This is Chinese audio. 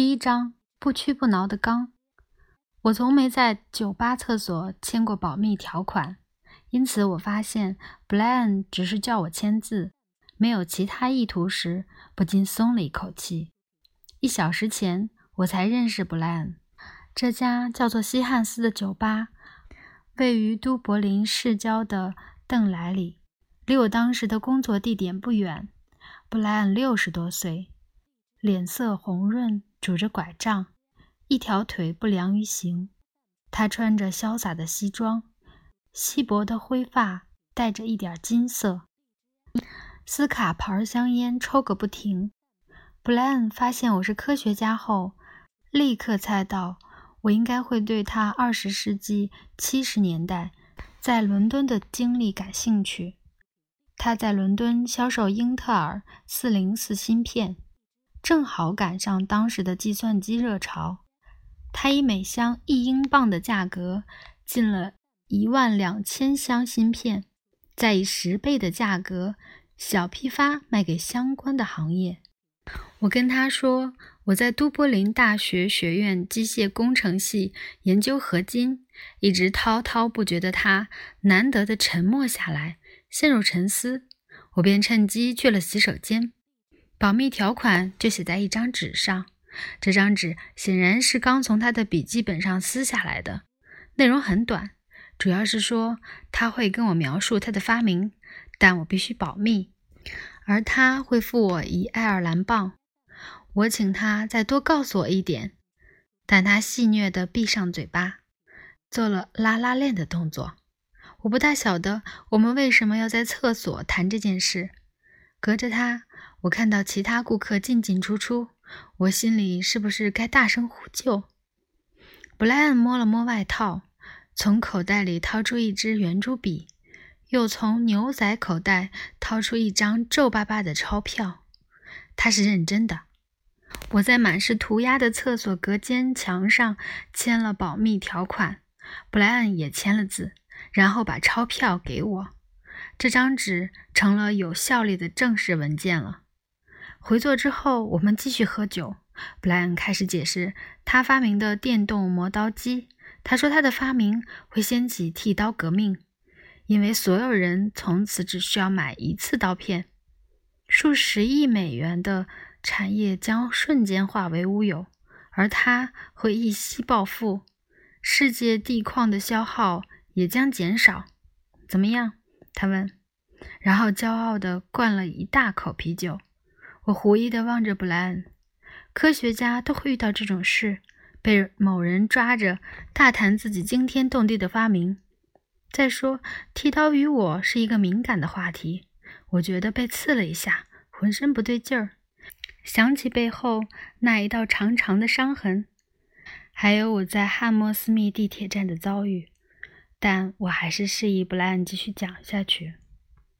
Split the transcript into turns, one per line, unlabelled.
第一章不屈不挠的刚。我从没在酒吧厕所签过保密条款，因此我发现布莱恩只是叫我签字，没有其他意图时，不禁松了一口气。一小时前我才认识布莱恩。这家叫做西汉斯的酒吧位于都柏林市郊的邓莱里，离我当时的工作地点不远。布莱恩六十多岁，脸色红润。拄着拐杖，一条腿不良于行。他穿着潇洒的西装，稀薄的灰发带着一点金色。斯卡牌香烟抽个不停。布莱恩发现我是科学家后，立刻猜到我应该会对他二十世纪七十年代在伦敦的经历感兴趣。他在伦敦销售英特尔四零四芯片。正好赶上当时的计算机热潮，他以每箱一英镑的价格进了一万两千箱芯片，再以十倍的价格小批发卖给相关的行业。我跟他说我在都柏林大学学院机械工程系研究合金，一直滔滔不绝的他难得的沉默下来，陷入沉思。我便趁机去了洗手间。保密条款就写在一张纸上，这张纸显然是刚从他的笔记本上撕下来的。内容很短，主要是说他会跟我描述他的发明，但我必须保密，而他会付我一爱尔兰镑。我请他再多告诉我一点，但他戏谑地闭上嘴巴，做了拉拉链的动作。我不大晓得我们为什么要在厕所谈这件事，隔着他。我看到其他顾客进进出出，我心里是不是该大声呼救？布莱恩摸了摸外套，从口袋里掏出一支圆珠笔，又从牛仔口袋掏出一张皱巴巴的钞票。他是认真的。我在满是涂鸦的厕所隔间墙上签了保密条款，布莱恩也签了字，然后把钞票给我。这张纸成了有效力的正式文件了。回座之后，我们继续喝酒。布莱恩开始解释他发明的电动磨刀机。他说他的发明会掀起剃刀革命，因为所有人从此只需要买一次刀片，数十亿美元的产业将瞬间化为乌有，而他会一夕暴富，世界地矿的消耗也将减少。怎么样？他问，然后骄傲地灌了一大口啤酒。我狐疑地望着布莱恩。科学家都会遇到这种事，被某人抓着大谈自己惊天动地的发明。再说，剃刀与我是一个敏感的话题。我觉得被刺了一下，浑身不对劲儿，想起背后那一道长长的伤痕，还有我在汉默斯密地铁站的遭遇。但我还是示意布莱恩继续讲下去。